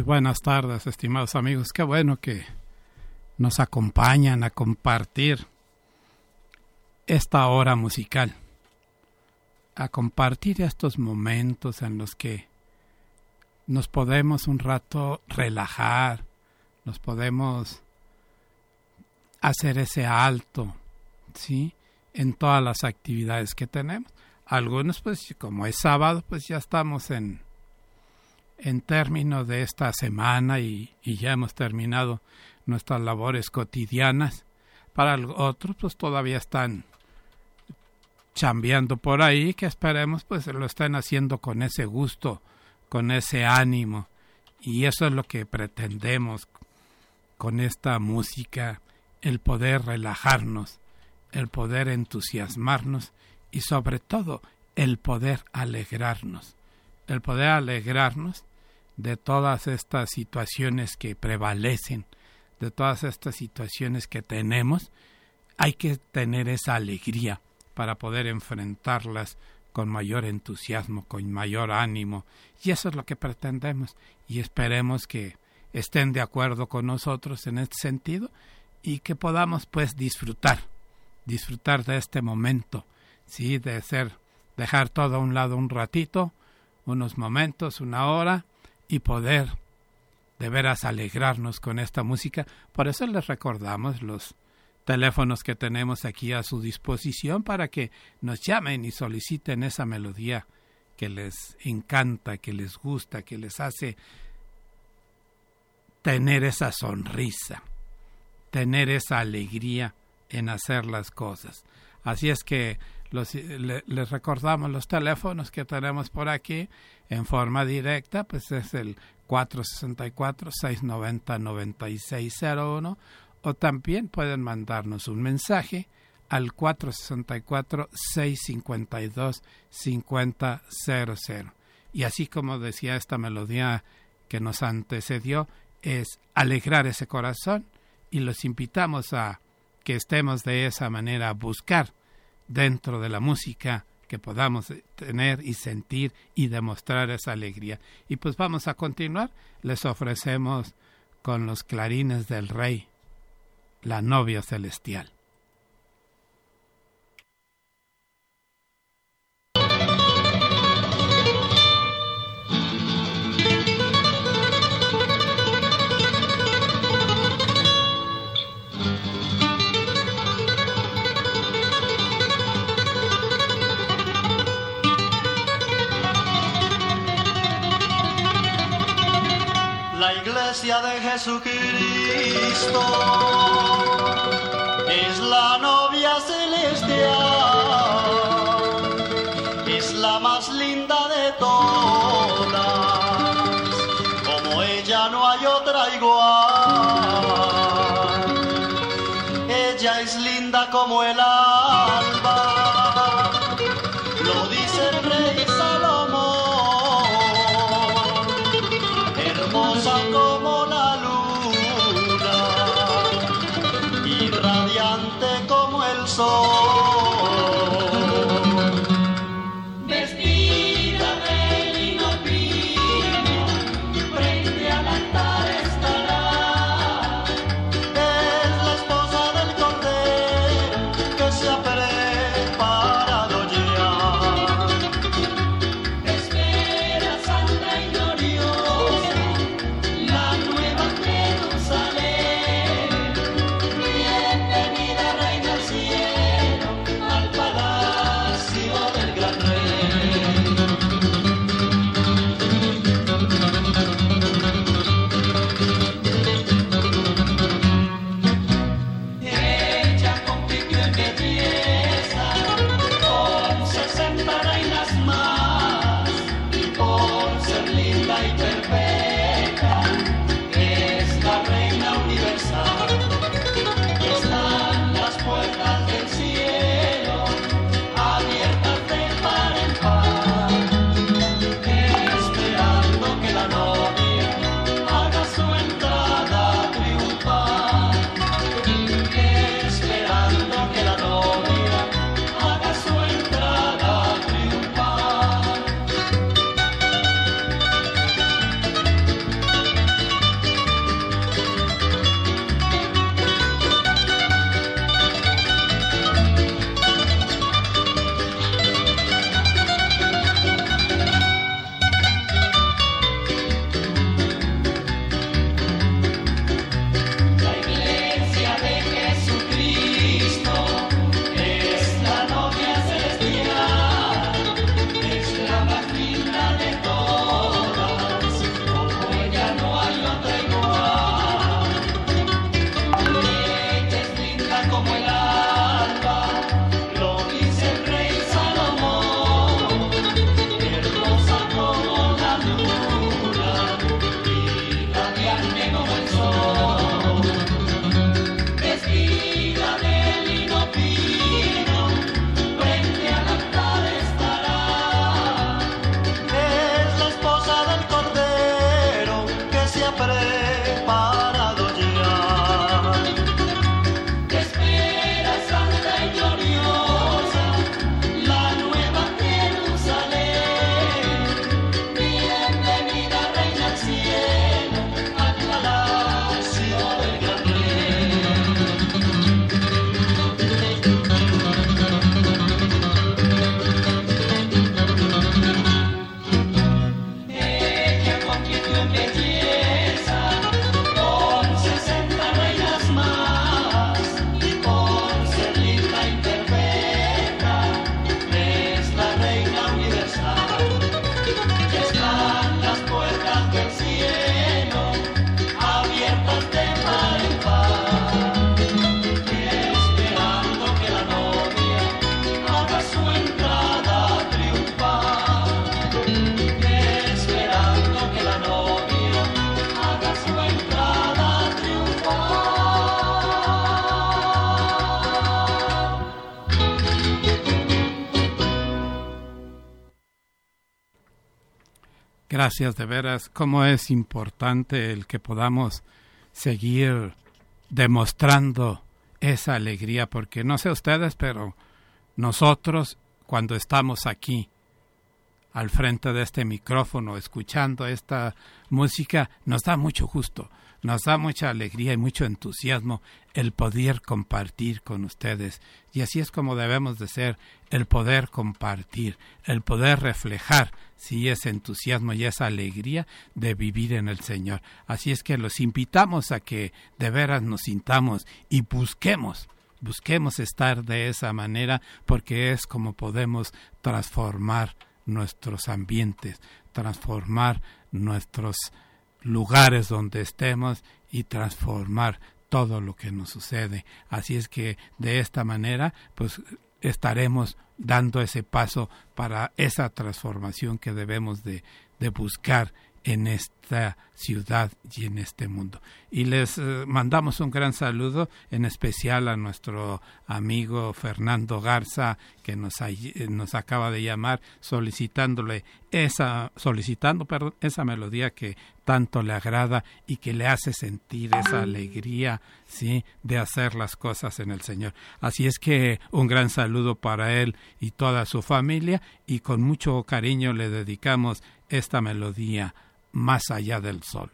Buenas tardes, estimados amigos. Qué bueno que nos acompañan a compartir esta hora musical, a compartir estos momentos en los que nos podemos un rato relajar, nos podemos hacer ese alto, ¿sí? En todas las actividades que tenemos. Algunos, pues, como es sábado, pues ya estamos en, en términos de esta semana y, ya hemos terminado nuestras labores cotidianas. Para otros, pues todavía están chambeando por ahí, que esperemos pues lo estén haciendo con ese gusto, con ese ánimo. Y eso es lo que pretendemos con esta música, el poder relajarnos, el poder entusiasmarnos y sobre todo el poder alegrarnos. El poder alegrarnos de todas estas situaciones que prevalecen, de todas estas situaciones que tenemos, hay que tener esa alegría para poder enfrentarlas con mayor entusiasmo, con mayor ánimo. Y eso es lo que pretendemos y esperemos que estén de acuerdo con nosotros en este sentido y que podamos pues disfrutar, disfrutar de este momento, sí, de ser, dejar todo a un lado un ratito, unos momentos, una hora, y poder de veras alegrarnos con esta música. Por eso les recordamos los teléfonos que tenemos aquí a su disposición para que nos llamen y soliciten esa melodía que les encanta, que les gusta, que les hace tener esa sonrisa, tener esa alegría en hacer las cosas. Así es que les recordamos los teléfonos que tenemos por aquí en forma directa, pues es el 464-690-9601 o también pueden mandarnos un mensaje al 464-652-5000. Y así como decía esta melodía que nos antecedió, es alegrar ese corazón y los invitamos a que estemos de esa manera a buscar dentro de la música que podamos tener y sentir y demostrar esa alegría. Y pues vamos a continuar. Les ofrecemos con los clarines del rey, la novia celestial. De Jesucristo es la novia celestial, es la más linda de todas, como ella no hay otra igual. Ella es linda como el alba, Gracias de veras. Cómo es importante el que podamos seguir demostrando esa alegría, porque no sé ustedes, pero nosotros cuando estamos aquí al frente de este micrófono escuchando esta música nos da mucho gusto, nos da mucha alegría y mucho entusiasmo el poder compartir con ustedes. Y así es como debemos de ser, el poder compartir, el poder reflejar si ese entusiasmo y esa alegría de vivir en el Señor. Así es que los invitamos a que de veras nos sintamos y busquemos busquemos estar de esa manera porque es como podemos transformar nuestros ambientes, transformar nuestros lugares donde estemos y transformar todo lo que nos sucede. Así es que de esta manera, pues estaremos dando ese paso para esa transformación que debemos de, de buscar en esta ciudad y en este mundo. Y les eh, mandamos un gran saludo, en especial a nuestro amigo Fernando Garza, que nos, eh, nos acaba de llamar solicitándole esa, solicitando perdón, esa melodía que tanto le agrada y que le hace sentir esa alegría, sí, de hacer las cosas en el Señor. Así es que un gran saludo para él y toda su familia y con mucho cariño le dedicamos esta melodía más allá del sol.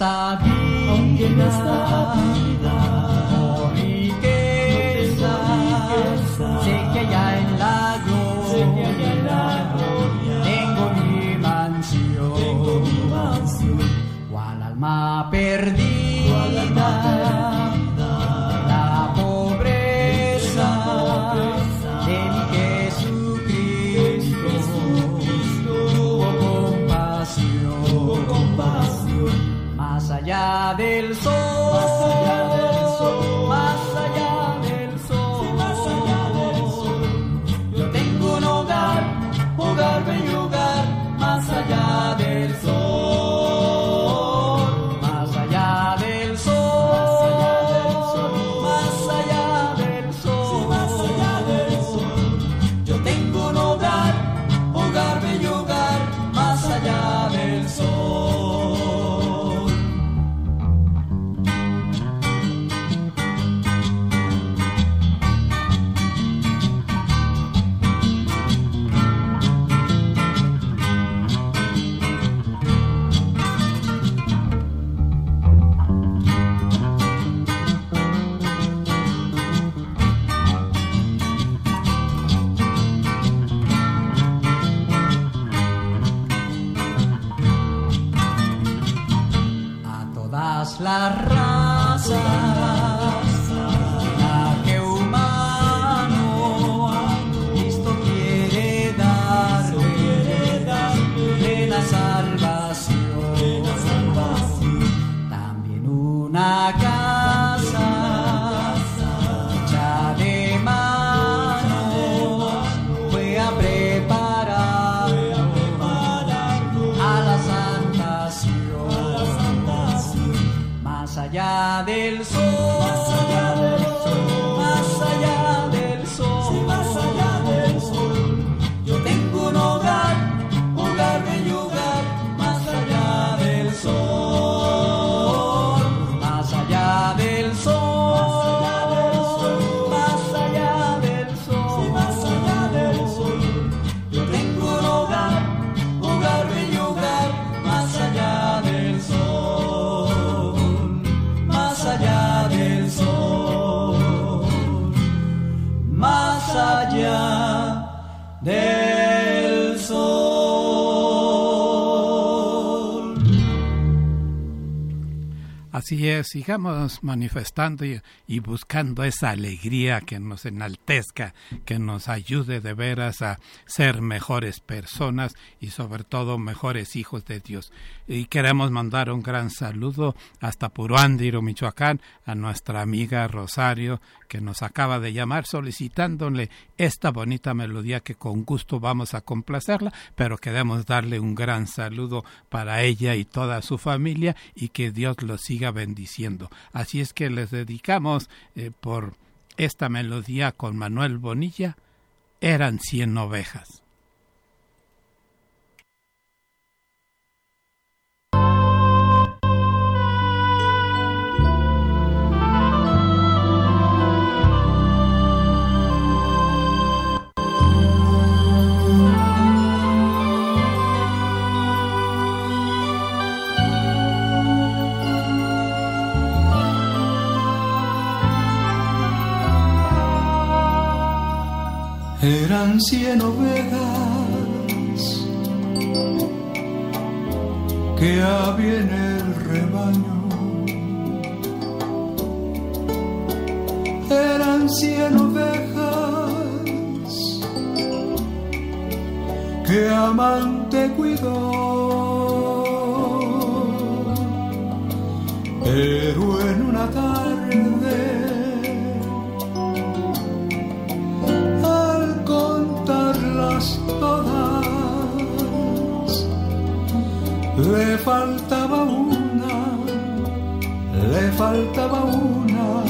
Esta vida, no riqueza, sé que allá en la gloria, tengo mi mansión, perdida, cual alma perdida, Así es, sigamos manifestando y, buscando esa alegría que nos enaltezca, que nos ayude de veras a ser mejores personas y sobre todo mejores hijos de Dios. Y queremos mandar un gran saludo hasta Puruándiro, Michoacán, a nuestra amiga Rosario, que nos acaba de llamar solicitándole esta bonita melodía que con gusto vamos a complacerla, pero queremos darle un gran saludo para ella y toda su familia y que Dios los siga bendiciendo. Así es que les dedicamos eh, por esta melodía con Manuel Bonilla, eran cien ovejas. Eran cien ovejas que había en el rebaño. Eran cien ovejas que amante cuidó. Pero en una tarde todas. Le faltaba una, le faltaba una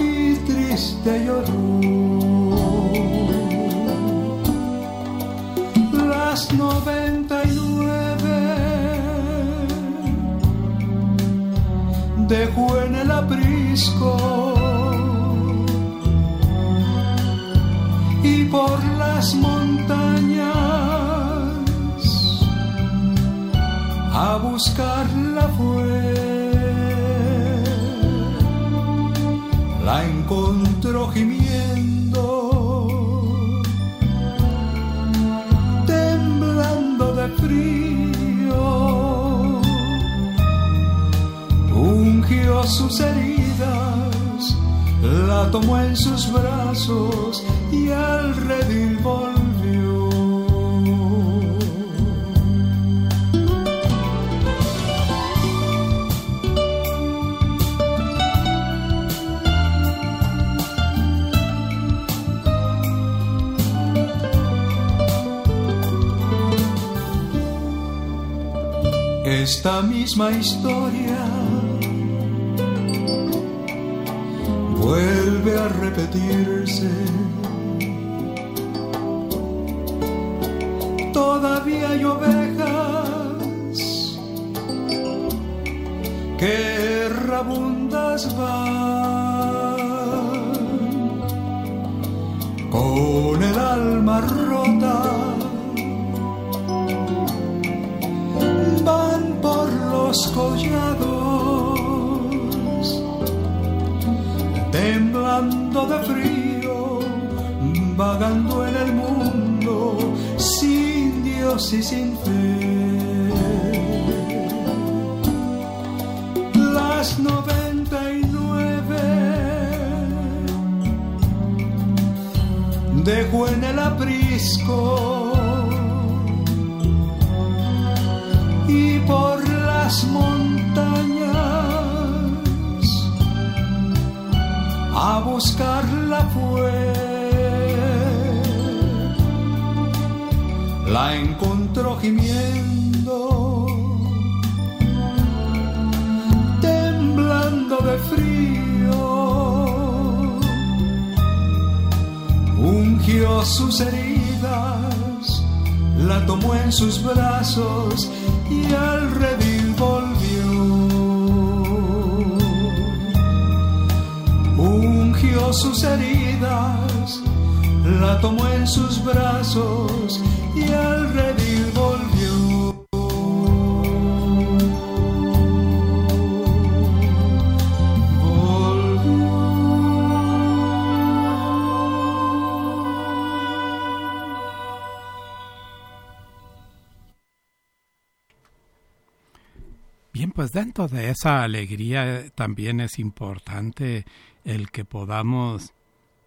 y triste lloró. Las noventa y nueve dejó en el aprisco. Y por las montañas a buscarla fue. La encontró gimiendo, misma historia vuelve a repetirse. Todavía hay ovejas que rabundas van Dios y pues dentro de esa alegría eh, también es importante el que podamos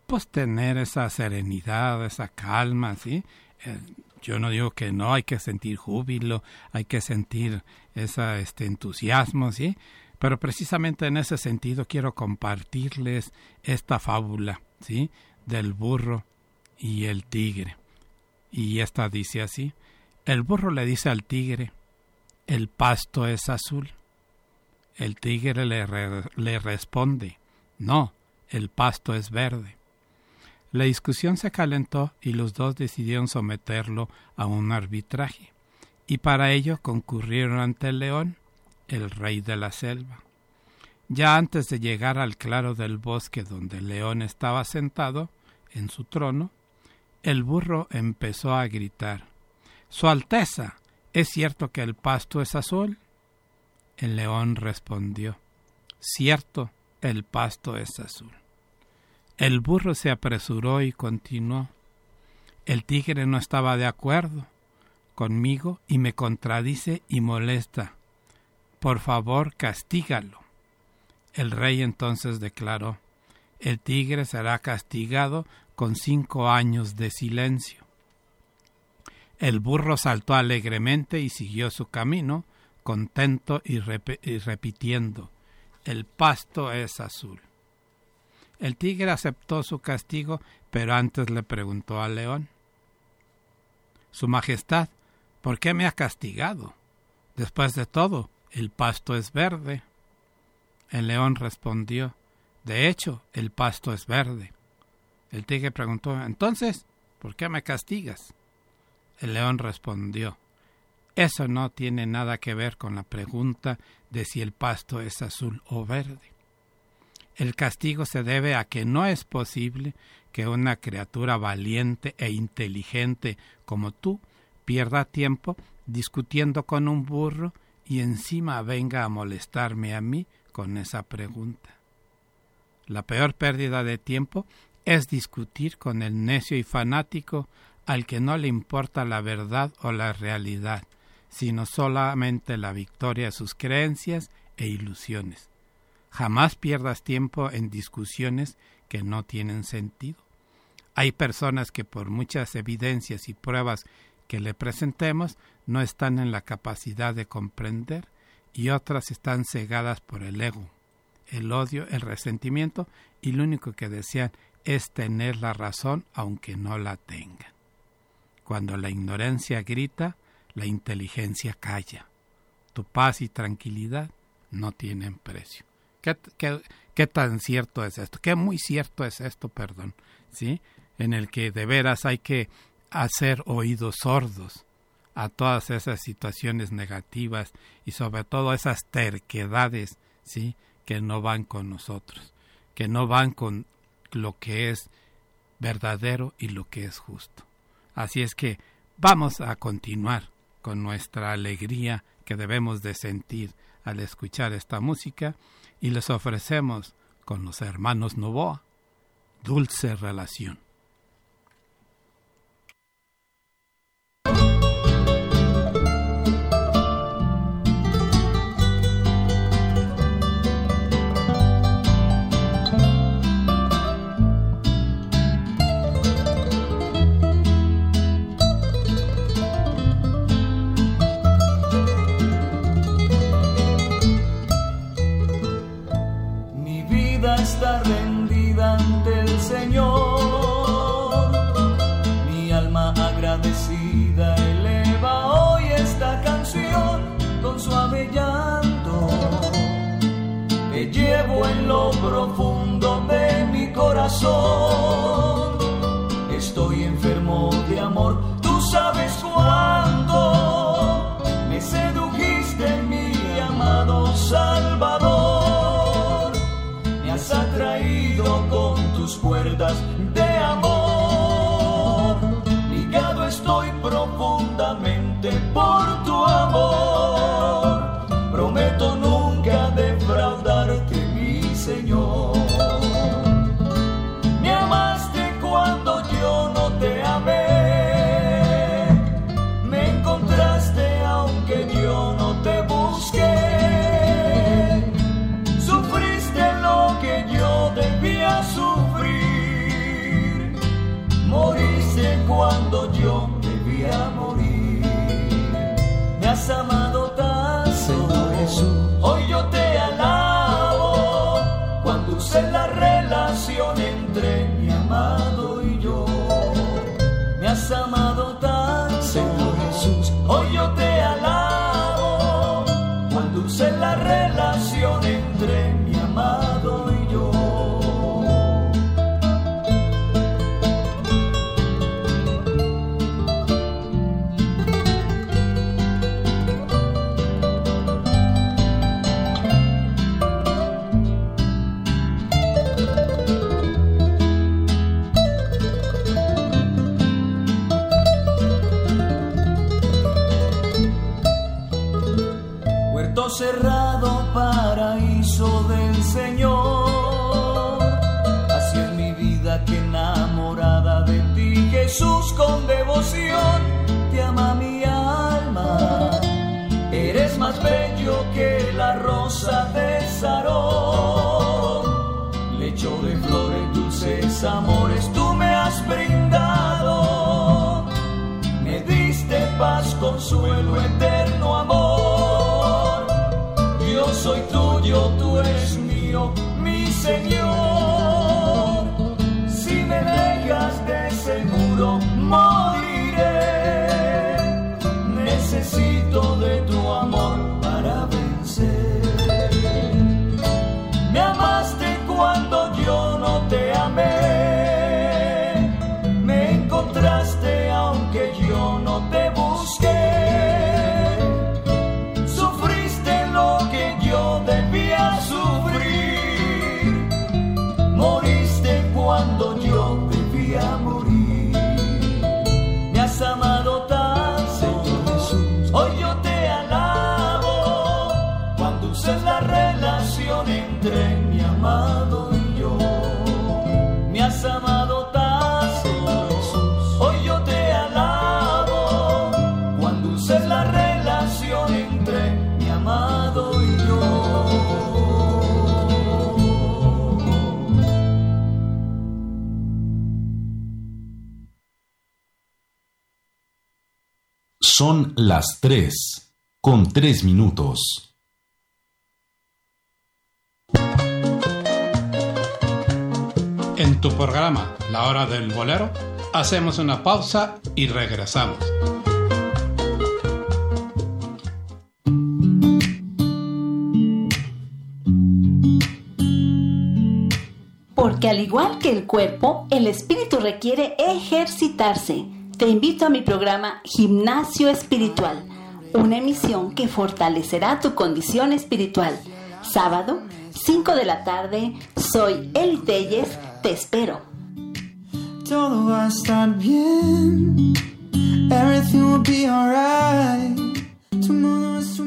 pues tener esa serenidad, esa calma, ¿sí? Eh, yo no digo que no, hay que sentir júbilo, hay que sentir ese este entusiasmo, ¿sí? Pero precisamente en ese sentido quiero compartirles esta fábula, ¿sí? Del burro y el tigre. Y esta dice así, el burro le dice al tigre, el pasto es azul. El tigre le, le responde, no, el pasto es verde. La discusión se calentó y los dos decidieron someterlo a un arbitraje, y para ello concurrieron ante el león, el rey de la selva. Ya antes de llegar al claro del bosque donde el león estaba sentado en su trono, el burro empezó a gritar Su Alteza, ¿es cierto que el pasto es azul? El león respondió Cierto, el pasto es azul. El burro se apresuró y continuó El tigre no estaba de acuerdo conmigo y me contradice y molesta. Por favor, castígalo. El rey entonces declaró El tigre será castigado con cinco años de silencio. El burro saltó alegremente y siguió su camino, contento y, repitiendo El pasto es azul. El tigre aceptó su castigo, pero antes le preguntó al león Su Majestad, ¿por qué me ha castigado? Después de todo, el pasto es verde. El león respondió De hecho, el pasto es verde. El tigre preguntó Entonces, ¿por qué me castigas? El león respondió Eso no tiene nada que ver con la pregunta de si el pasto es azul o verde. El castigo se debe a que no es posible que una criatura valiente e inteligente como tú pierda tiempo discutiendo con un burro y encima venga a molestarme a mí con esa pregunta. La peor pérdida de tiempo es discutir con el necio y fanático al que no le importa la verdad o la realidad, sino solamente la victoria de sus creencias e ilusiones. Jamás pierdas tiempo en discusiones que no tienen sentido. Hay personas que por muchas evidencias y pruebas que le presentemos no están en la capacidad de comprender y otras están cegadas por el ego, el odio, el resentimiento y lo único que desean es tener la razón aunque no la tengan. Cuando la ignorancia grita, la inteligencia calla. Tu paz y tranquilidad no tienen precio. ¿Qué, tan cierto es esto? Qué muy cierto es esto, perdón, ¿sí? En el que de veras hay que hacer oídos sordos a todas esas situaciones negativas y sobre todo esas terquedades, ¿sí? Que no van con nosotros, que no van con lo que es verdadero y lo que es justo. Así es que vamos a continuar con nuestra alegría que debemos de sentir al escuchar esta música y les ofrecemos con los hermanos Novoa dulce relación. Profundo de mi corazón. Estoy enfermo de amor, tú sabes cuándo me sedujiste, mi amado Salvador. Me has atraído con tus cuerdas de amor. Ligado estoy profundamente por tu amor. Amores, tú me has brindado. Me diste paz, consuelo, eterno amor. Yo soy tuyo, tú eres mío, mi Señor. Son las 3, con 3 minutos. En tu programa La Hora del Bolero, hacemos una pausa y regresamos. Porque al igual que el cuerpo, el espíritu requiere ejercitarse. Te invito a mi programa Gimnasio Espiritual, una emisión que fortalecerá tu condición espiritual. Sábado, 5 de la tarde, soy Eli Telles, te espero. Todo va a estar bien. Everything will be alright. Tu mundo es.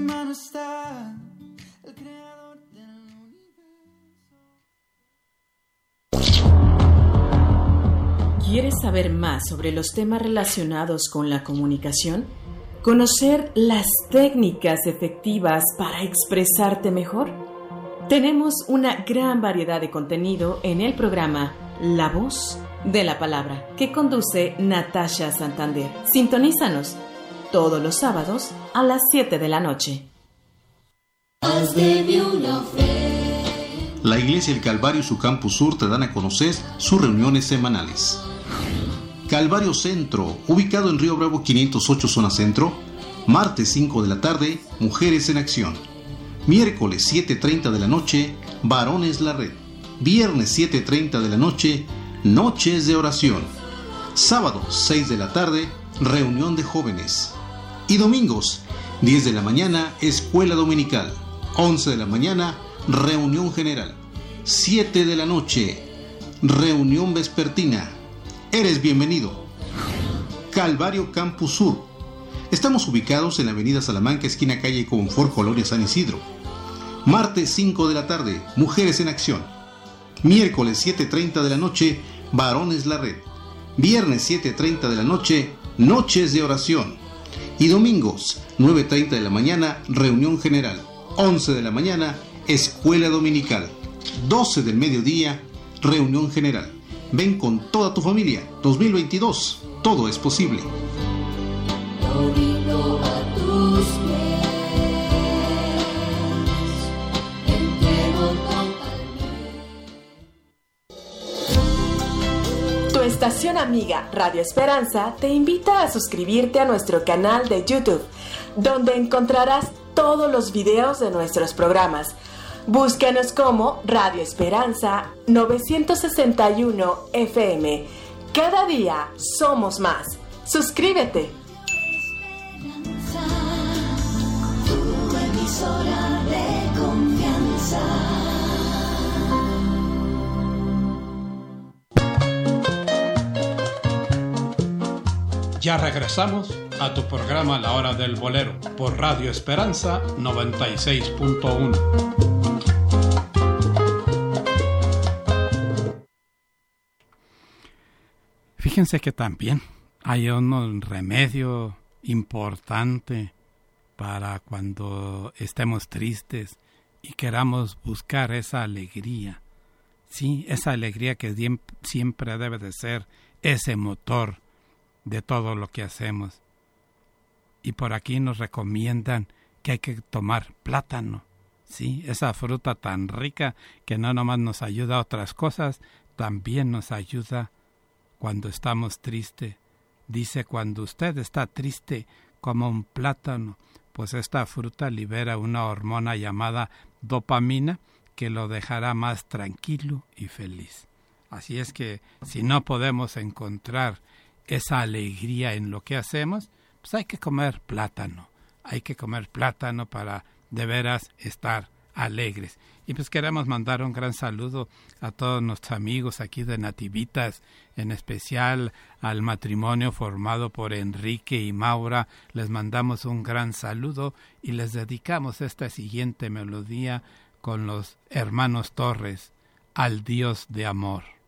¿Quieres saber más sobre los temas relacionados con la comunicación? ¿Conocer las técnicas efectivas para expresarte mejor? Tenemos una gran variedad de contenido en el programa La Voz de la Palabra, que conduce Natasha Santander. Sintonízanos todos los sábados a las 7 de la noche. La Iglesia del Calvario y su Campus Sur te dan a conocer sus reuniones semanales. Calvario Centro, ubicado en Río Bravo 508 Zona Centro, martes 5 de la tarde, Mujeres en Acción. Miércoles 7.30 de la noche, Varones la Red. Viernes 7.30 de la noche, Noches de Oración. Sábado 6 de la tarde, Reunión de Jóvenes. Y domingos, 10 de la mañana, Escuela Dominical. 11 de la mañana, Reunión General. 7 de la noche, Reunión Vespertina. Eres bienvenido. Calvario Campus Sur. Estamos ubicados en la avenida Salamanca, esquina calle Confort, Colonia San Isidro. Martes 5 de la tarde, Mujeres en Acción. Miércoles 7.30 de la noche, Varones la Red. Viernes 7.30 de la noche, Noches de Oración. Y domingos, 9.30 de la mañana, Reunión General. 11 de la mañana, Escuela Dominical. 12 del mediodía, Reunión General. Ven con toda tu familia. 2022. Todo es posible. Tu estación amiga Radio Esperanza te invita a suscribirte a nuestro canal de YouTube, donde encontrarás todos los videos de nuestros programas. Búscanos como Radio Esperanza 961 FM. Cada día somos más. Suscríbete. Tu emisora de confianza. Ya regresamos a tu programa La Hora del Bolero por Radio Esperanza 96.1. Fíjense que también hay un remedio importante para cuando estemos tristes y queramos buscar esa alegría. Sí, esa alegría que siempre debe de ser ese motor de todo lo que hacemos. Y por aquí nos recomiendan que hay que tomar plátano. Sí, esa fruta tan rica que no nomás nos ayuda a otras cosas, también nos ayuda cuando estamos tristes. Dice, cuando usted está triste como un plátano, pues esta fruta libera una hormona llamada dopamina que lo dejará más tranquilo y feliz. Así es que si no podemos encontrar esa alegría en lo que hacemos, pues hay que comer plátano. Hay que comer plátano para de veras estar alegres. Y pues queremos mandar un gran saludo a todos nuestros amigos aquí de Nativitas, en especial al matrimonio formado por Enrique y Maura. Les mandamos un gran saludo y les dedicamos esta siguiente melodía con los hermanos Torres, al Dios de amor.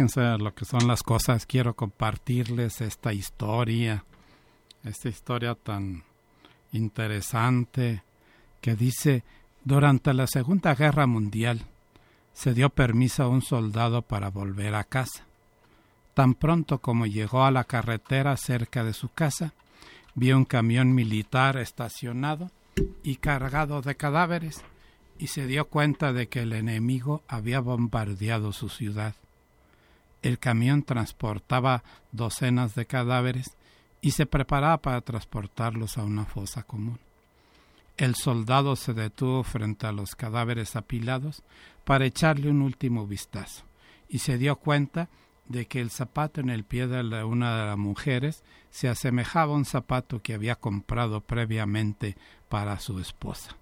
Fíjense lo que son las cosas. Quiero compartirles esta historia, esta historia tan interesante que dice, durante la Segunda Guerra Mundial se dio permiso a un soldado para volver a casa. Tan pronto como llegó a la carretera cerca de su casa, vio un camión militar estacionado y cargado de cadáveres y se dio cuenta de que el enemigo había bombardeado su ciudad. El camión transportaba docenas de cadáveres y se preparaba para transportarlos a una fosa común. El soldado se detuvo frente a los cadáveres apilados para echarle un último vistazo y se dio cuenta de que el zapato en el pie de una de las mujeres se asemejaba a un zapato que había comprado previamente para su esposa.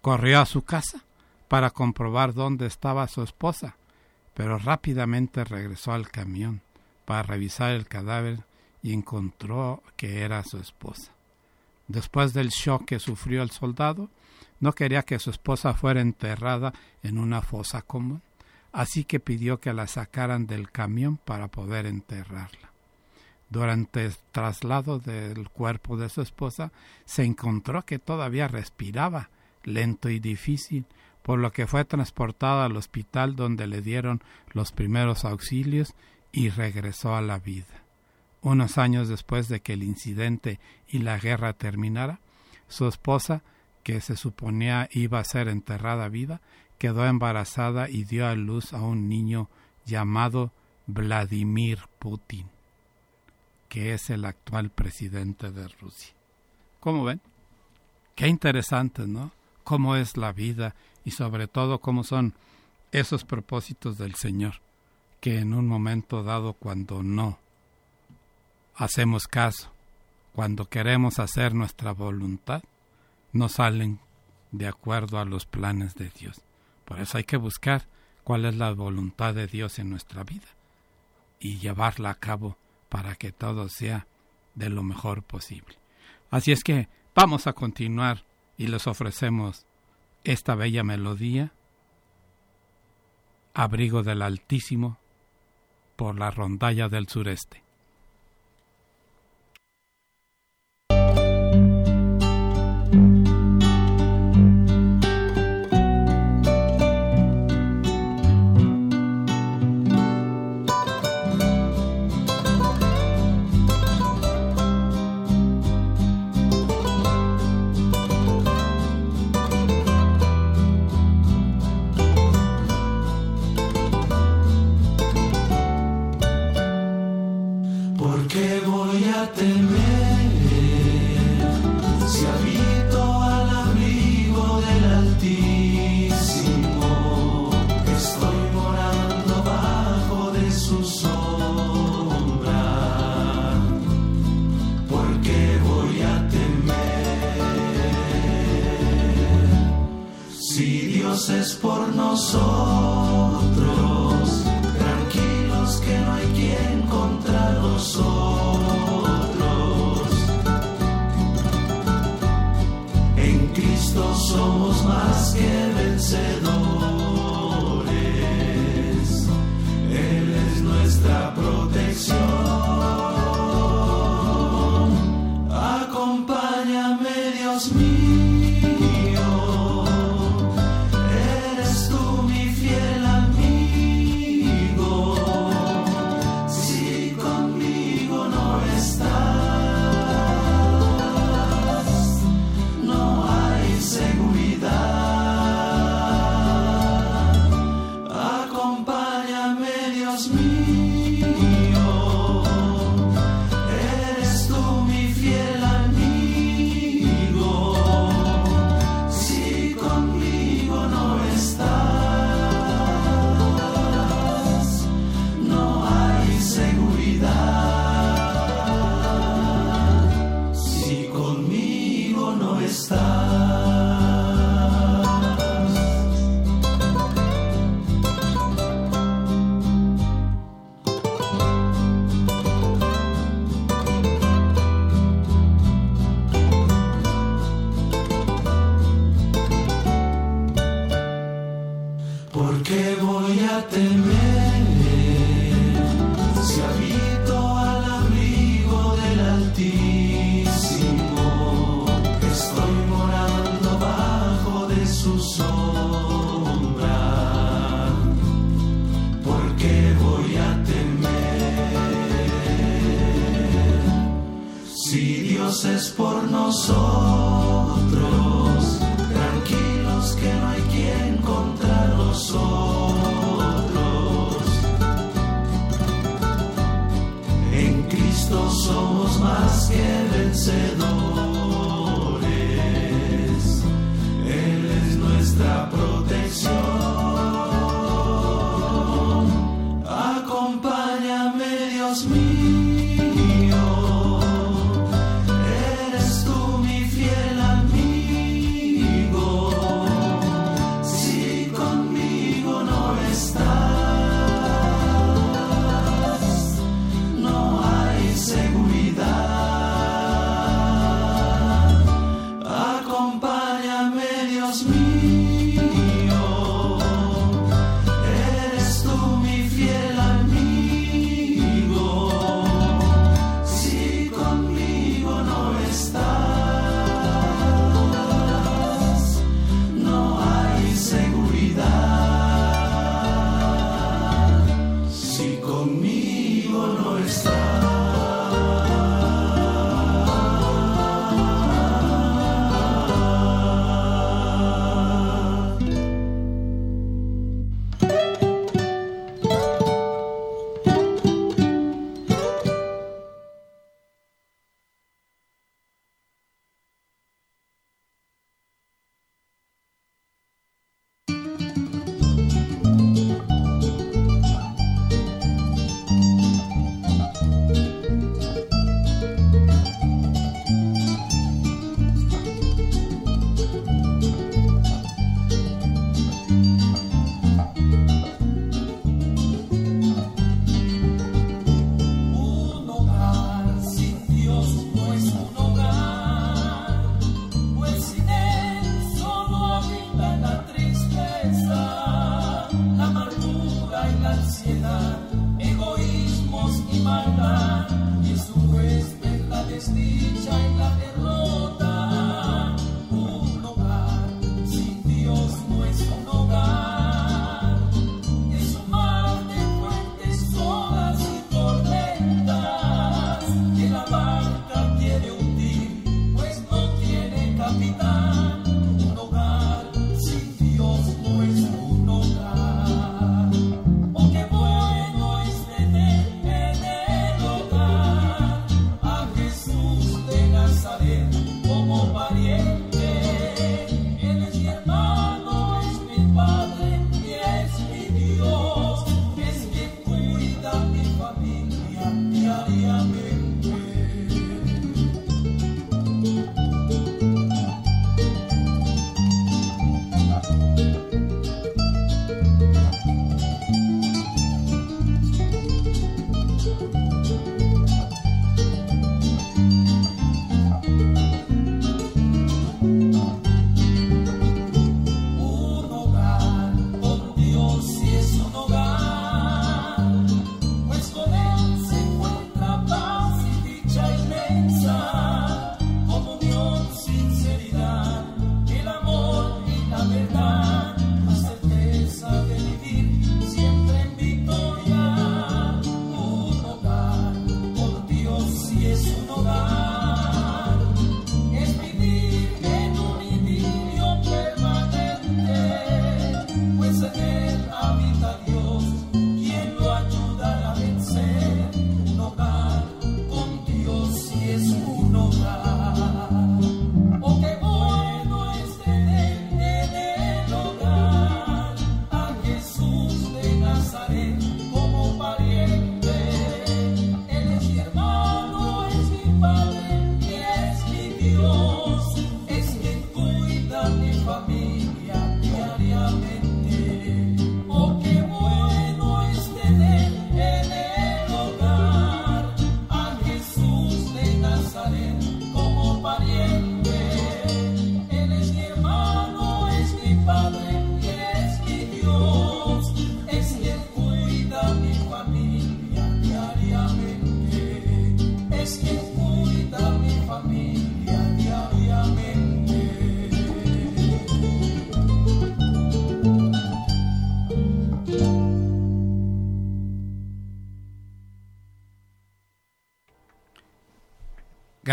Corrió a su casa para comprobar dónde estaba su esposa, pero rápidamente regresó al camión para revisar el cadáver y encontró que era su esposa. Después del shock que sufrió el soldado, no quería que su esposa fuera enterrada en una fosa común así que pidió que la sacaran del camión para poder enterrarla. Durante el traslado del cuerpo de su esposa se encontró que todavía respiraba, lento y difícil, por lo que fue transportada al hospital donde le dieron los primeros auxilios y regresó a la vida. Unos años después de que el incidente y la guerra terminara, su esposa, que se suponía iba a ser enterrada viva, quedó embarazada y dio a luz a un niño llamado Vladimir Putin, que es el actual presidente de Rusia. ¿Cómo ven? Qué interesante, ¿no? Cómo es la vida y sobre todo cómo son esos propósitos del Señor, que en un momento dado cuando no hacemos caso, cuando queremos hacer nuestra voluntad, no salen de acuerdo a los planes de Dios. Por eso hay que buscar cuál es la voluntad de Dios en nuestra vida y llevarla a cabo para que todo sea de lo mejor posible. Así es que vamos a continuar y les ofrecemos esta bella melodía, Abrigo del Altísimo, por la rondalla del sureste. ¿Por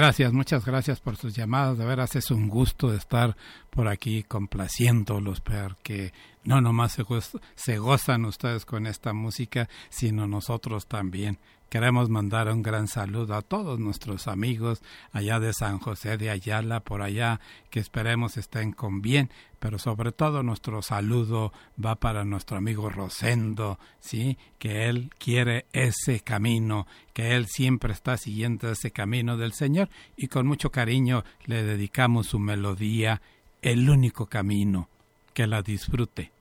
Gracias, muchas gracias por sus llamadas. De veras es un gusto estar por aquí complaciéndolos, porque no nomás se, se gozan ustedes con esta música, sino nosotros también. Queremos mandar un gran saludo a todos nuestros amigos allá de San José de Ayala, por allá, que esperemos estén con bien, pero sobre todo nuestro saludo va para nuestro amigo Rosendo, ¿sí? Que él quiere ese camino, que él siempre está siguiendo ese camino del Señor y con mucho cariño le dedicamos su melodía, El único camino, que la disfrute.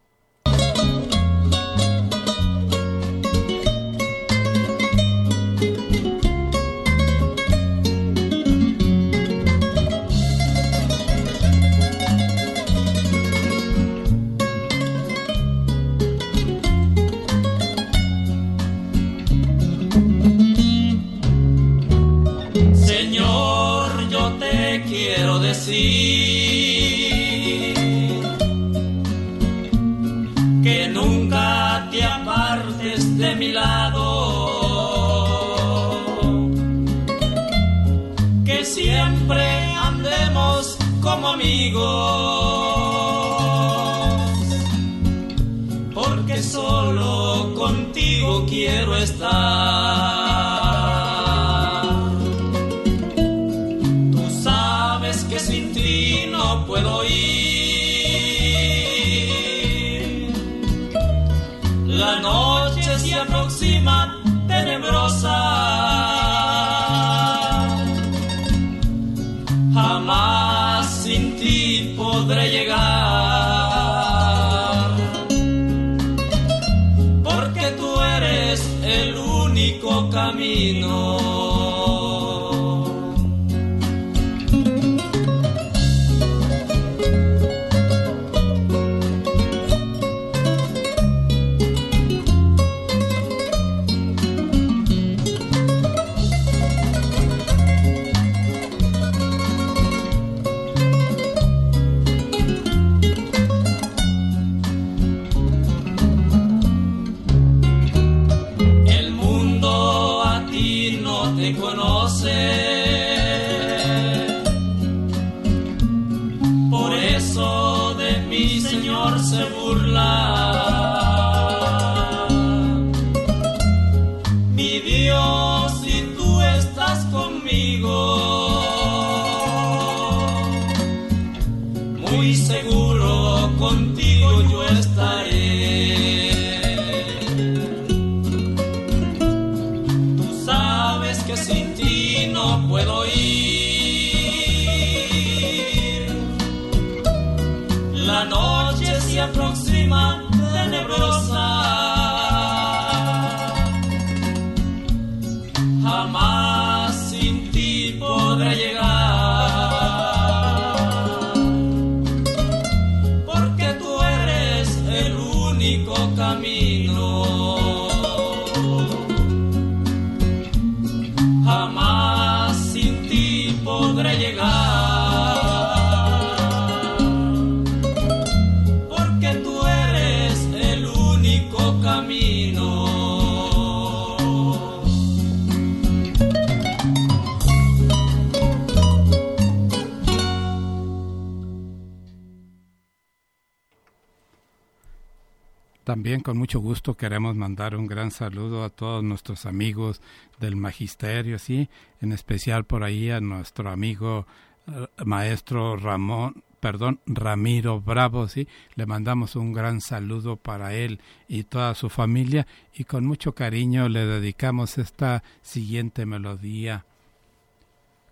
También con mucho gusto queremos mandar un gran saludo a todos nuestros amigos del magisterio, sí, en especial por ahí a nuestro amigo eh, maestro Ramón, perdón, Ramiro Bravo, sí, le mandamos un gran saludo para él y toda su familia y con mucho cariño le dedicamos esta siguiente melodía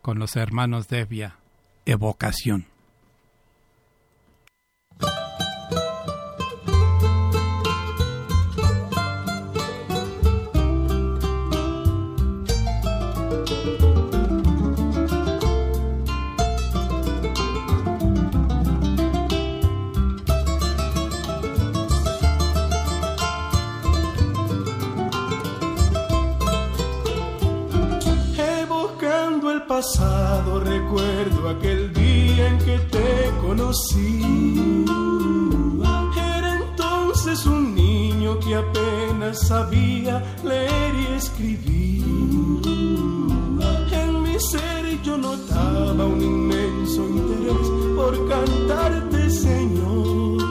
con los hermanos Devia, Evocación. Pasado recuerdo aquel día en que te conocí. Era entonces un niño que apenas sabía leer y escribir. En mi ser yo notaba un inmenso interés por cantarte, Señor.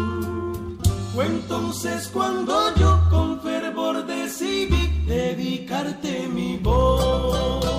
Fue entonces cuando yo con fervor decidí dedicarte mi voz.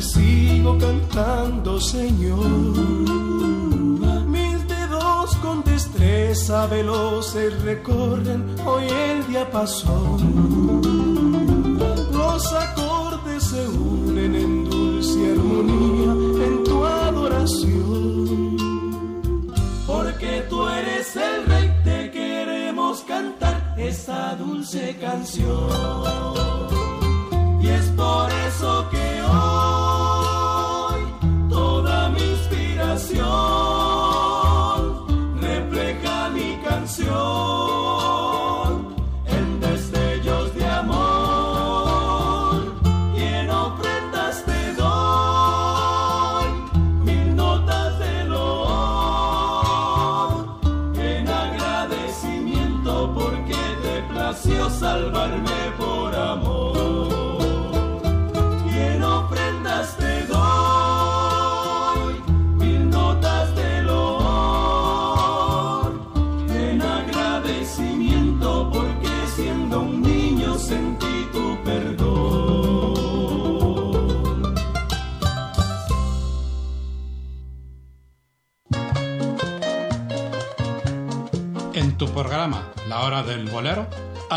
Sigo cantando, Señor. Mis dedos con destreza veloces recorren hoy el diapasón. Los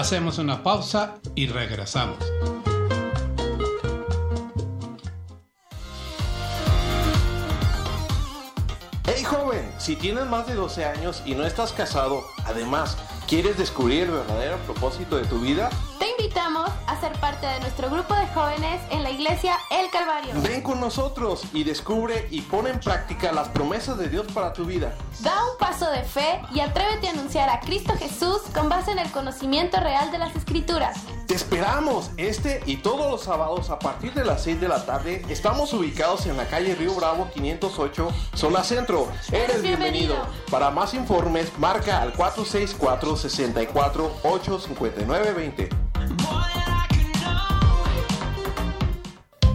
hacemos una pausa y regresamos. Hey joven, si tienes más de 12 años y no estás casado, además, ¿quieres descubrir el verdadero propósito de tu vida? Invitamos a ser parte de nuestro grupo de jóvenes en la iglesia El Calvario. Ven con nosotros y descubre y pon en práctica las promesas de Dios para tu vida. Da un paso de fe y atrévete a anunciar a Cristo Jesús con base en el conocimiento real de las Escrituras. Te esperamos este y todos los sábados a partir de las 6 de la tarde. Estamos ubicados en la calle Río Bravo 508, zona centro. Eres bienvenido. Para más informes, marca al 464 64 859 20.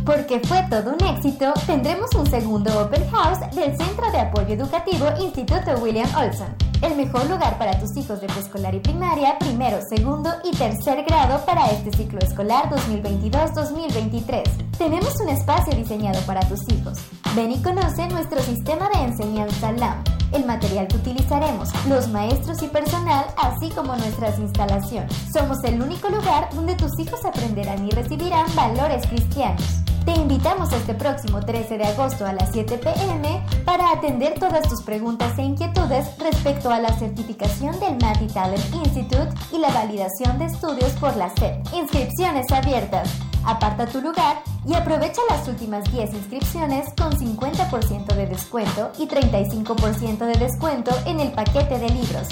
Porque fue todo un éxito, tendremos un segundo Open House del Centro de Apoyo Educativo Instituto William Olson. El mejor lugar para tus hijos de preescolar y primaria, primero, segundo y tercer grado para este ciclo escolar 2022-2023. Tenemos un espacio diseñado para tus hijos. Ven y conoce nuestro sistema de enseñanza LAM, el material que utilizaremos, los maestros y personal, así como nuestras instalaciones. Somos el único lugar donde tus hijos aprenderán y recibirán valores cristianos. Te invitamos este próximo 13 de agosto a las 7 pm para atender todas tus preguntas e inquietudes respecto a la certificación del Matty Talent Institute y la validación de estudios por la SEP. Inscripciones abiertas. Aparta tu lugar y aprovecha las últimas 10 inscripciones con 50% de descuento y 35% de descuento en el paquete de libros.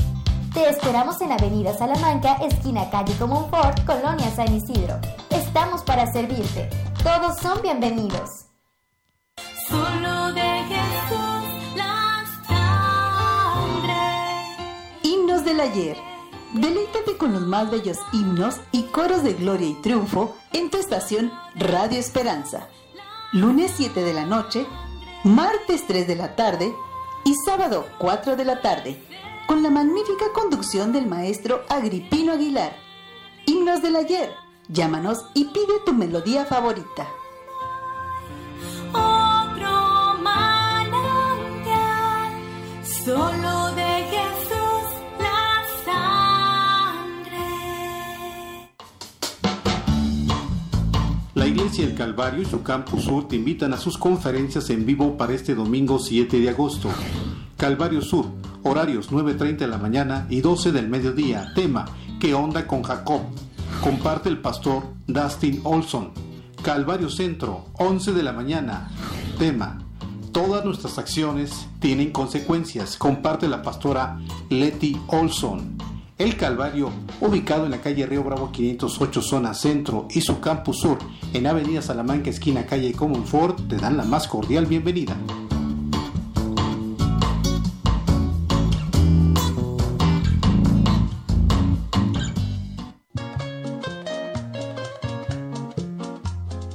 Te esperamos en Avenida Salamanca, esquina calle Comonfort, Colonia San Isidro. Estamos para servirte. Todos son bienvenidos. Solo de Jesús la sangre. Himnos del ayer. Deleítate con los más bellos himnos y coros de gloria y triunfo en tu estación Radio Esperanza. Lunes 7 de la noche, martes 3 de la tarde y sábado 4 de la tarde, con la magnífica conducción del maestro Agripino Aguilar. Himnos del ayer. Llámanos y pide tu melodía favorita. Otro manantial, solo de Jesús la sangre. La Iglesia El Calvario y su Campus Sur te invitan a sus conferencias en vivo para este domingo 7 de agosto. Calvario Sur, horarios 9.30 de la mañana y 12 del mediodía. Tema, ¿qué onda con Jacob? Comparte el pastor Dustin Olson. Calvario Centro, 11 de la mañana. Tema, todas nuestras acciones tienen consecuencias. Comparte la pastora Letty Olson. El Calvario, ubicado en la calle Río Bravo 508 zona centro y su campus sur en Avenida Salamanca esquina calle Ford, te dan la más cordial bienvenida.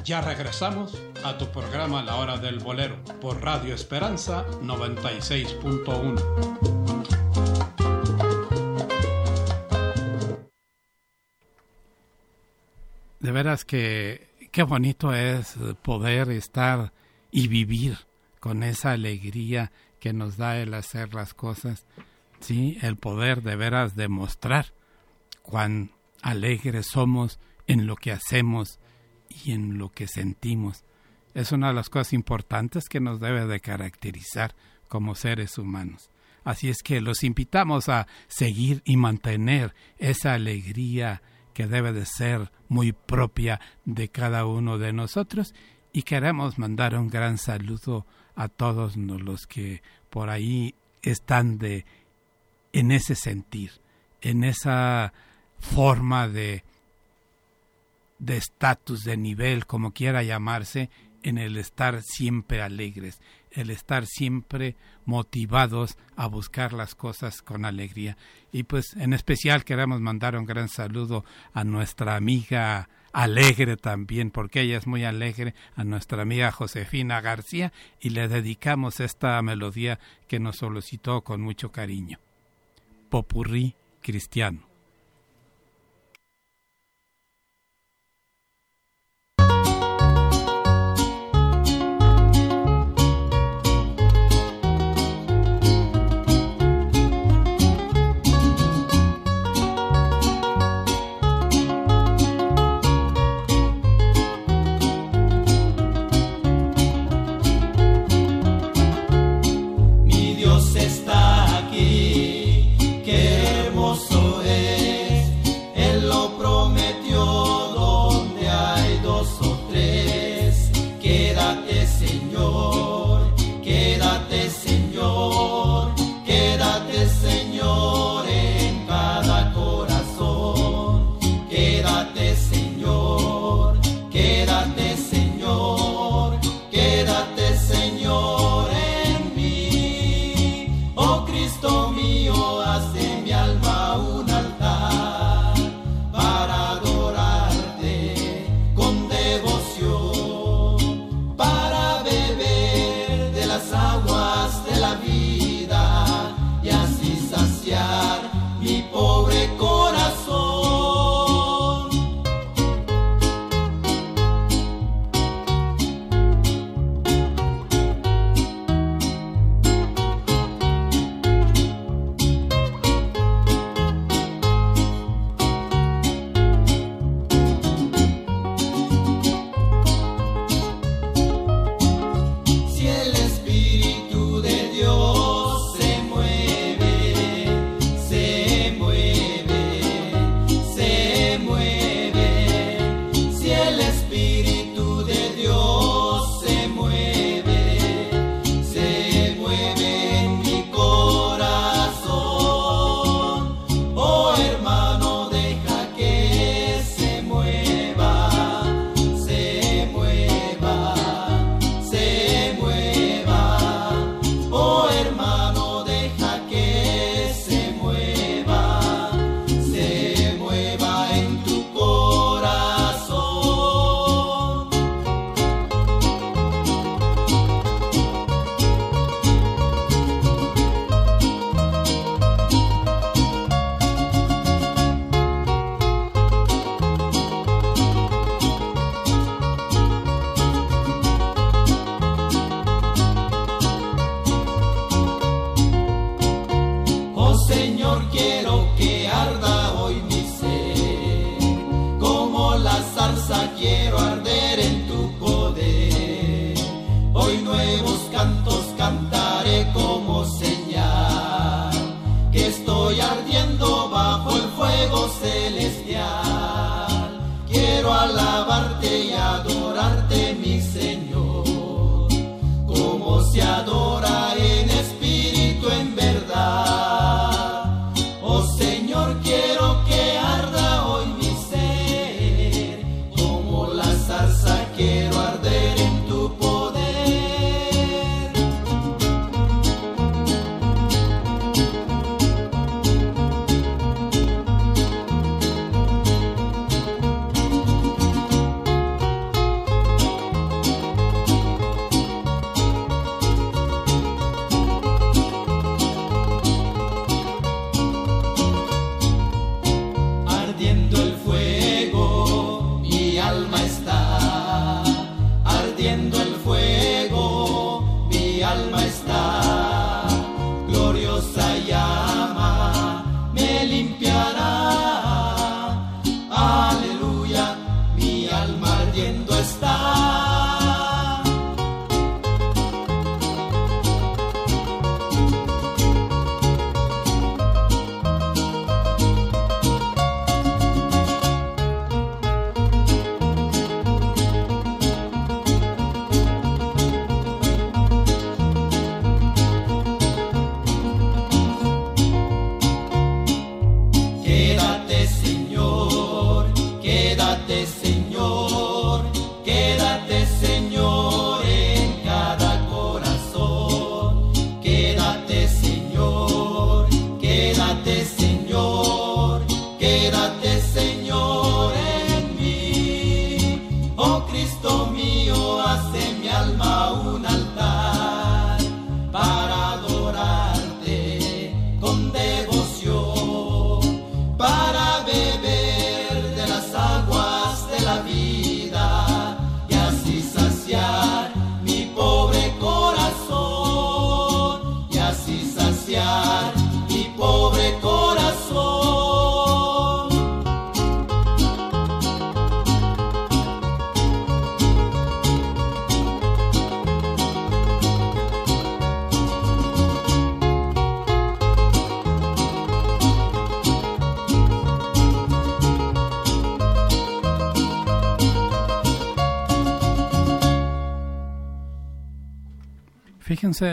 Ya regresamos a tu programa La Hora del Bolero por Radio Esperanza 96.1. De veras que qué bonito es poder estar y vivir con esa alegría que nos da el hacer las cosas, sí, el poder de veras demostrar cuán alegres somos en lo que hacemos y en lo que sentimos. Es una de las cosas importantes que nos debe de caracterizar como seres humanos. Así es que los invitamos a seguir y mantener esa alegría que debe de ser muy propia de cada uno de nosotros y queremos mandar un gran saludo a todos los que por ahí están de en ese sentir, en esa forma de de estatus, de nivel, como quiera llamarse, en el estar siempre alegres, el estar siempre motivados a buscar las cosas con alegría. Y pues en especial queremos mandar un gran saludo a nuestra amiga alegre también, porque ella es muy alegre, a nuestra amiga Josefina García, y le dedicamos esta melodía que nos solicitó con mucho cariño. Popurrí cristiano.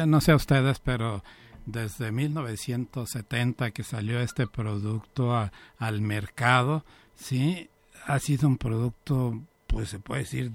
No sé ustedes, pero desde 1970 que salió este producto a- al mercado, sí, ha sido un producto, pues se puede decir,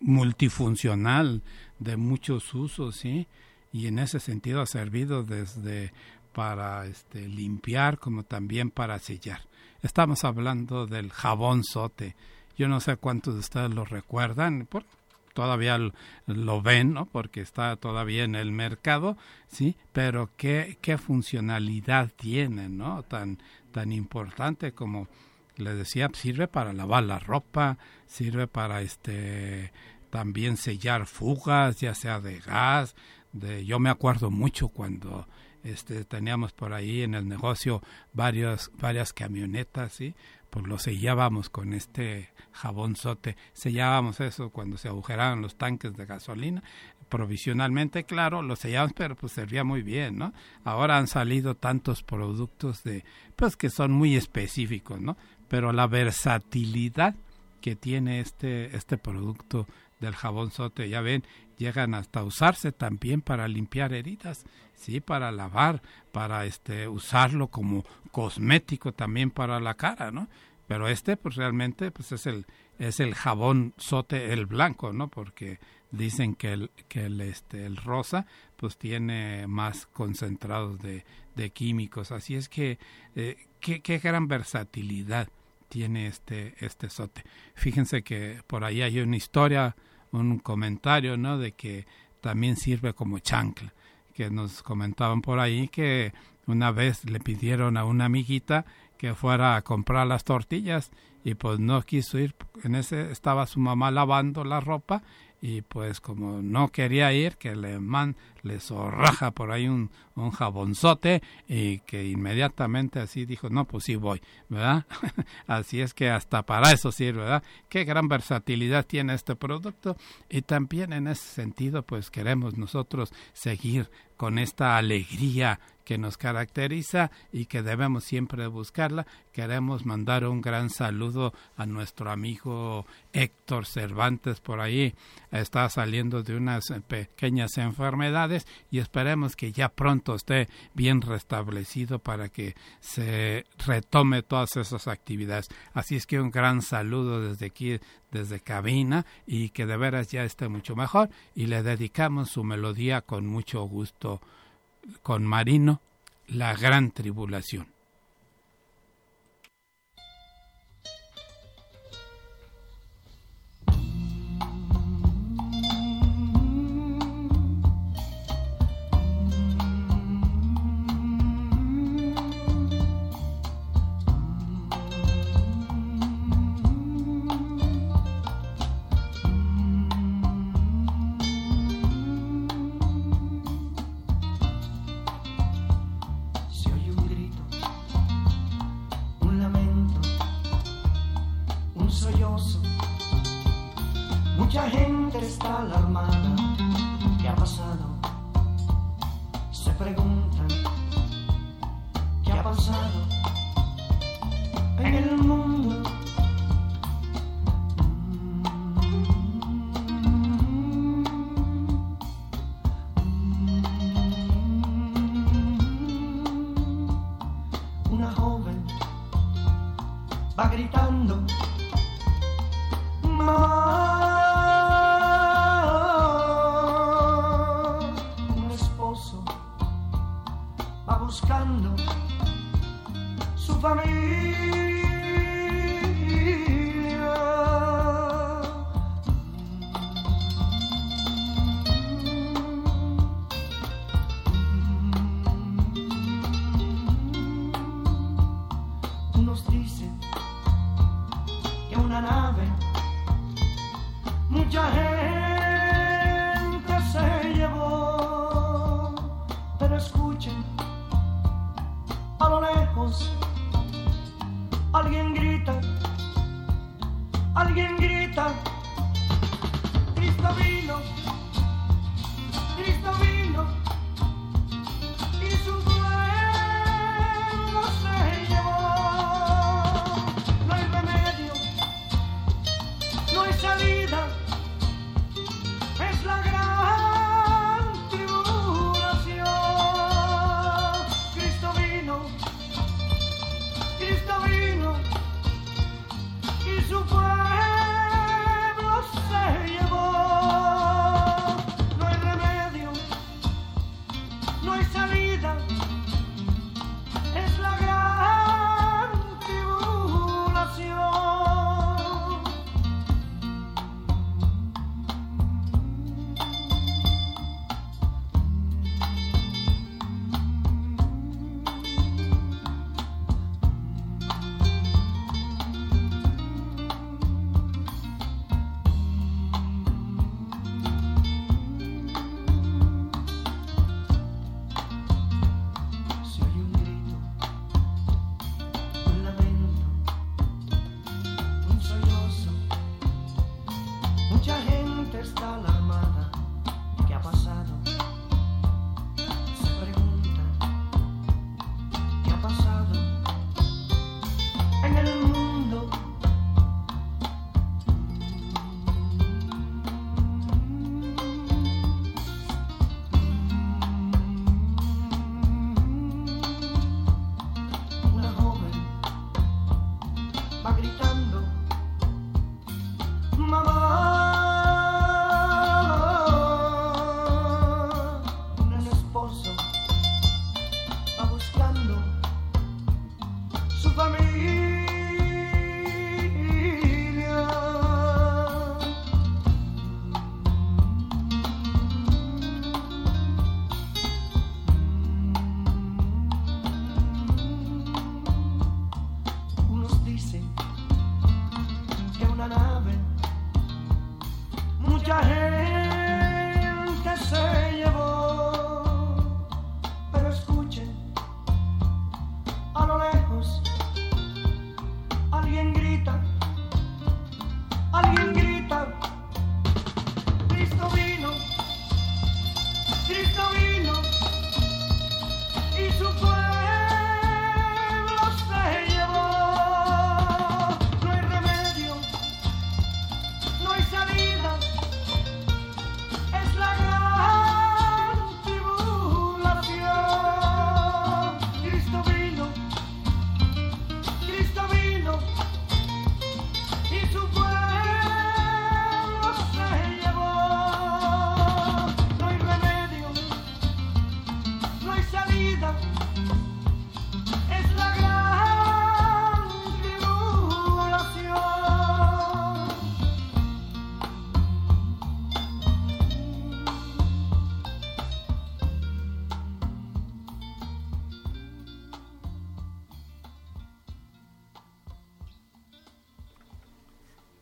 multifuncional, de muchos usos, sí, y en ese sentido ha servido desde para este, limpiar como también para sellar. Estamos hablando del jabón sote. Yo no sé cuántos de ustedes lo recuerdan, por- todavía lo, ven, ¿no? Porque está todavía en el mercado, sí, pero qué, qué funcionalidad tiene, ¿no? Tan, tan importante como les decía, sirve para lavar la ropa, sirve para este también sellar fugas, ya sea de gas, de yo me acuerdo mucho cuando este teníamos por ahí en el negocio varias camionetas, ¿sí? Pues lo sellábamos con este jabón sote, sellábamos eso cuando se agujeraban los tanques de gasolina, provisionalmente, claro, lo sellábamos, pero pues servía muy bien, ¿no? Ahora han salido tantos productos de, pues que son muy específicos, ¿no? Pero la versatilidad que tiene este, este producto del jabón sote, ya ven, llegan hasta usarse también para limpiar heridas, sí, para lavar, para este usarlo como cosmético también para la cara, ¿no? Pero este pues realmente pues es el es el jabón sote el blanco, ¿no? Porque dicen que el que el este el rosa pues tiene más concentrados de, de químicos, así es que eh, qué, qué gran versatilidad tiene este este sote. Fíjense que por ahí hay una historia, un comentario, ¿no? De que también sirve como chancla, que nos comentaban por ahí que una vez le pidieron a una amiguita que fuera a comprar las tortillas y pues no quiso ir, en ese estaba su mamá lavando la ropa y pues como no quería ir, que le man, le zorraja por ahí un, un jabonzote y que inmediatamente así dijo, no, pues sí voy, ¿verdad? así es que hasta para eso sirve, ¿verdad? Qué gran versatilidad tiene este producto y también en ese sentido pues queremos nosotros seguir con esta alegría que nos caracteriza y que debemos siempre buscarla. Queremos mandar un gran saludo a nuestro amigo Héctor Cervantes por ahí. Está saliendo de unas pequeñas enfermedades y esperemos que ya pronto esté bien restablecido para que se retome todas esas actividades. Así es que un gran saludo desde aquí, desde cabina y que de veras ya esté mucho mejor y le dedicamos su melodía con mucho gusto con Marino, la gran tribulación. Mucha gente se llevó, pero escuchen, a lo lejos, alguien grita, alguien grita, Cristo vino, Cristo vino,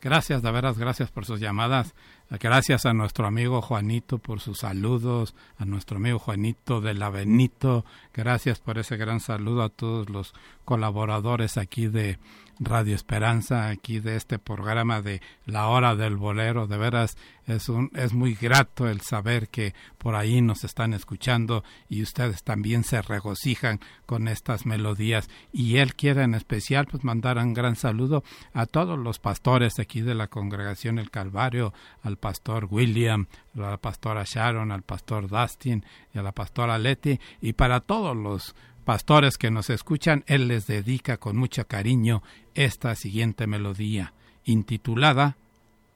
Gracias, de veras, gracias por sus llamadas. Gracias a nuestro amigo Juanito por sus saludos, a nuestro amigo Juanito de la Benito. Gracias por ese gran saludo a todos los colaboradores aquí de Radio Esperanza, aquí de este programa de La Hora del Bolero. De veras, es, un, es muy grato el saber que por ahí nos están escuchando y ustedes también se regocijan con estas melodías. Y él quiere en especial pues mandar un gran saludo a todos los pastores aquí de la congregación El Calvario, al pastor William, a la pastora Sharon, al pastor Dustin y a la pastora Letty y para todos los pastores que nos escuchan, él les dedica con mucho cariño esta siguiente melodía, intitulada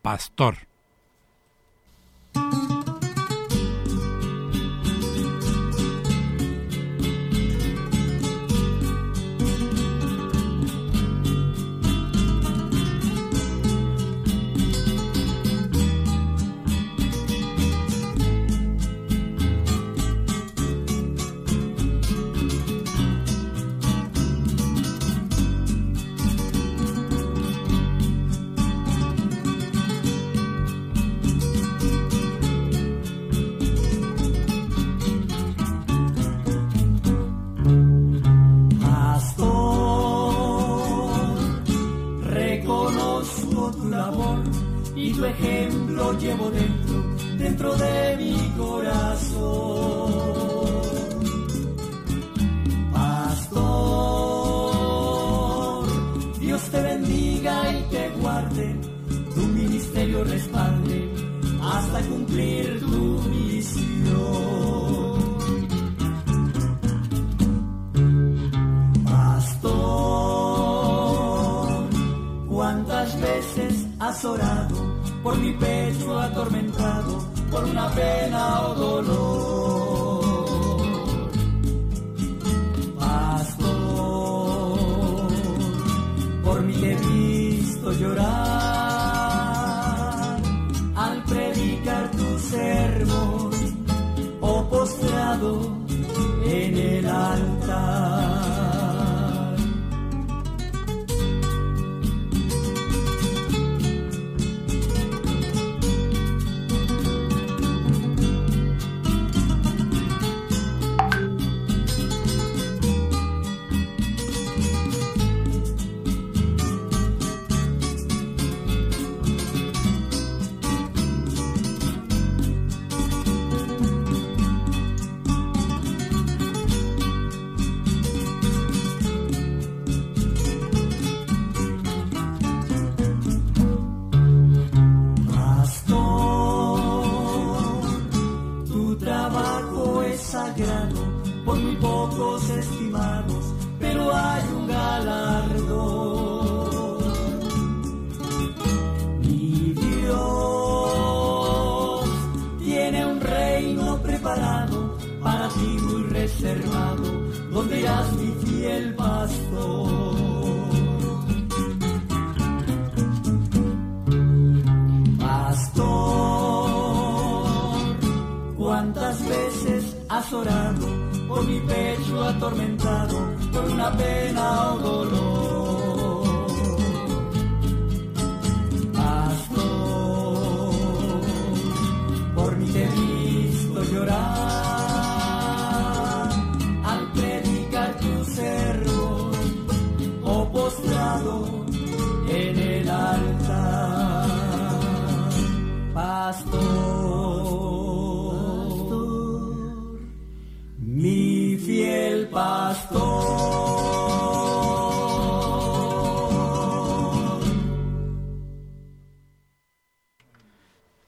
Pastor. Cuántas veces has orado por mi pecho atormentado, por una pena o dolor. Pastor, por mí te he visto llorar al predicar tu sermón o postrado en el altar. Pastor, pastor.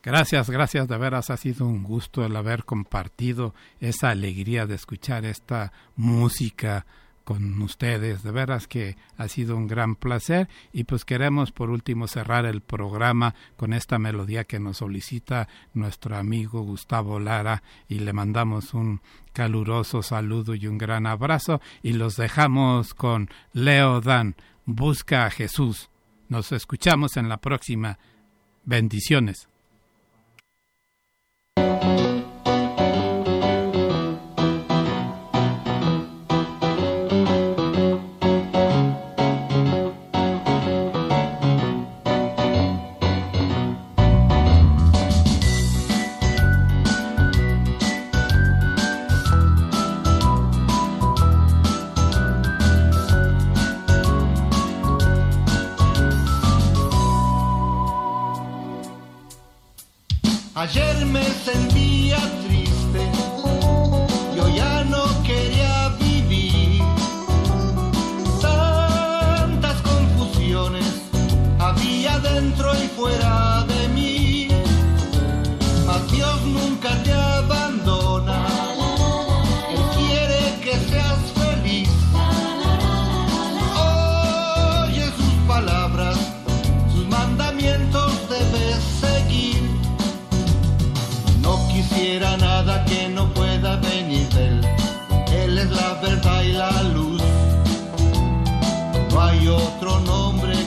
Gracias, gracias de veras. Ha sido un gusto el haber compartido esa alegría de escuchar esta música con ustedes. De veras que ha sido un gran placer y pues queremos por último cerrar el programa con esta melodía que nos solicita nuestro amigo Gustavo Lara y le mandamos un caluroso saludo y un gran abrazo y los dejamos con Leo Dan, Busca a Jesús. Nos escuchamos en la próxima. Bendiciones.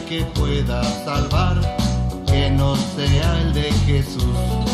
que pueda salvar, que no sea el de Jesús.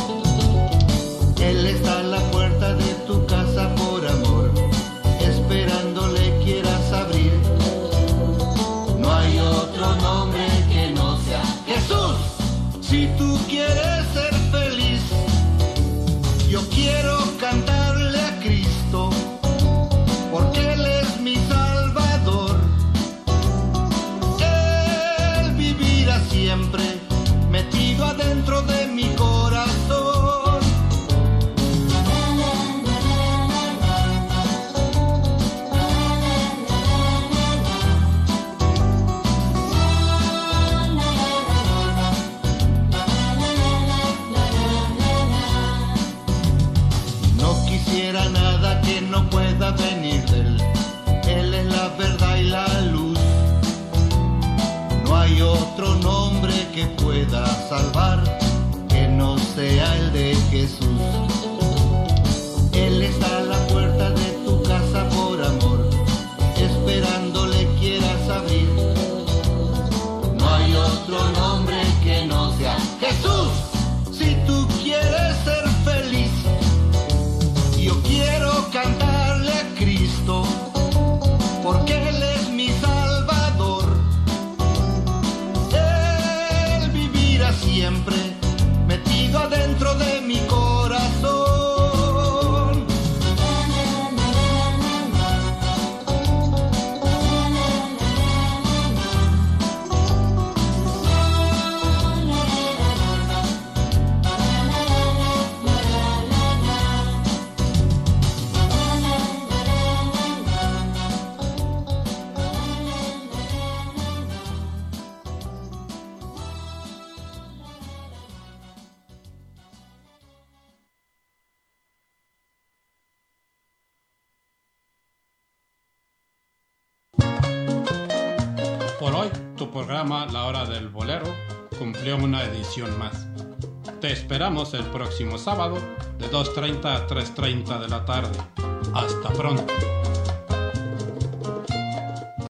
el próximo sábado de 2.30 a 3.30 de la tarde. Hasta pronto.